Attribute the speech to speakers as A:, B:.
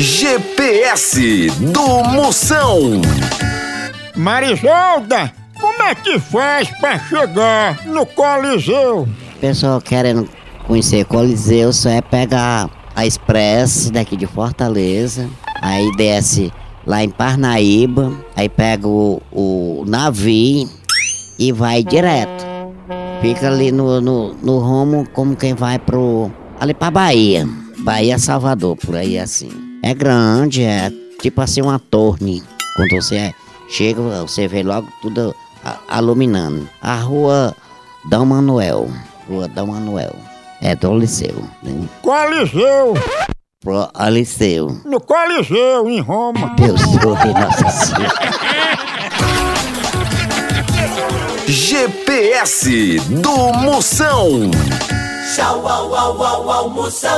A: GPS do Moção.
B: Marisolda, como é que faz pra chegar no Coliseu?
C: Pessoal querendo conhecer Coliseu, só é pegar a Express daqui de Fortaleza, aí desce lá em Parnaíba, aí pega o, o navio e vai direto. Fica ali no, no, no rumo como quem vai pro. ali pra Bahia. Bahia Salvador, por aí assim. É grande, é tipo assim uma torre. Quando você chega, você vê logo tudo a- iluminando. A rua Dom Manuel. Rua Dom Manuel. É do Liceu. Né?
B: Coliseu,
C: Pro Liceu.
B: no Coliseu, em Roma.
C: Deus ouve Nossa Senhora.
A: GPS do Moção.
D: Tchau, au, au, au, au, Moção.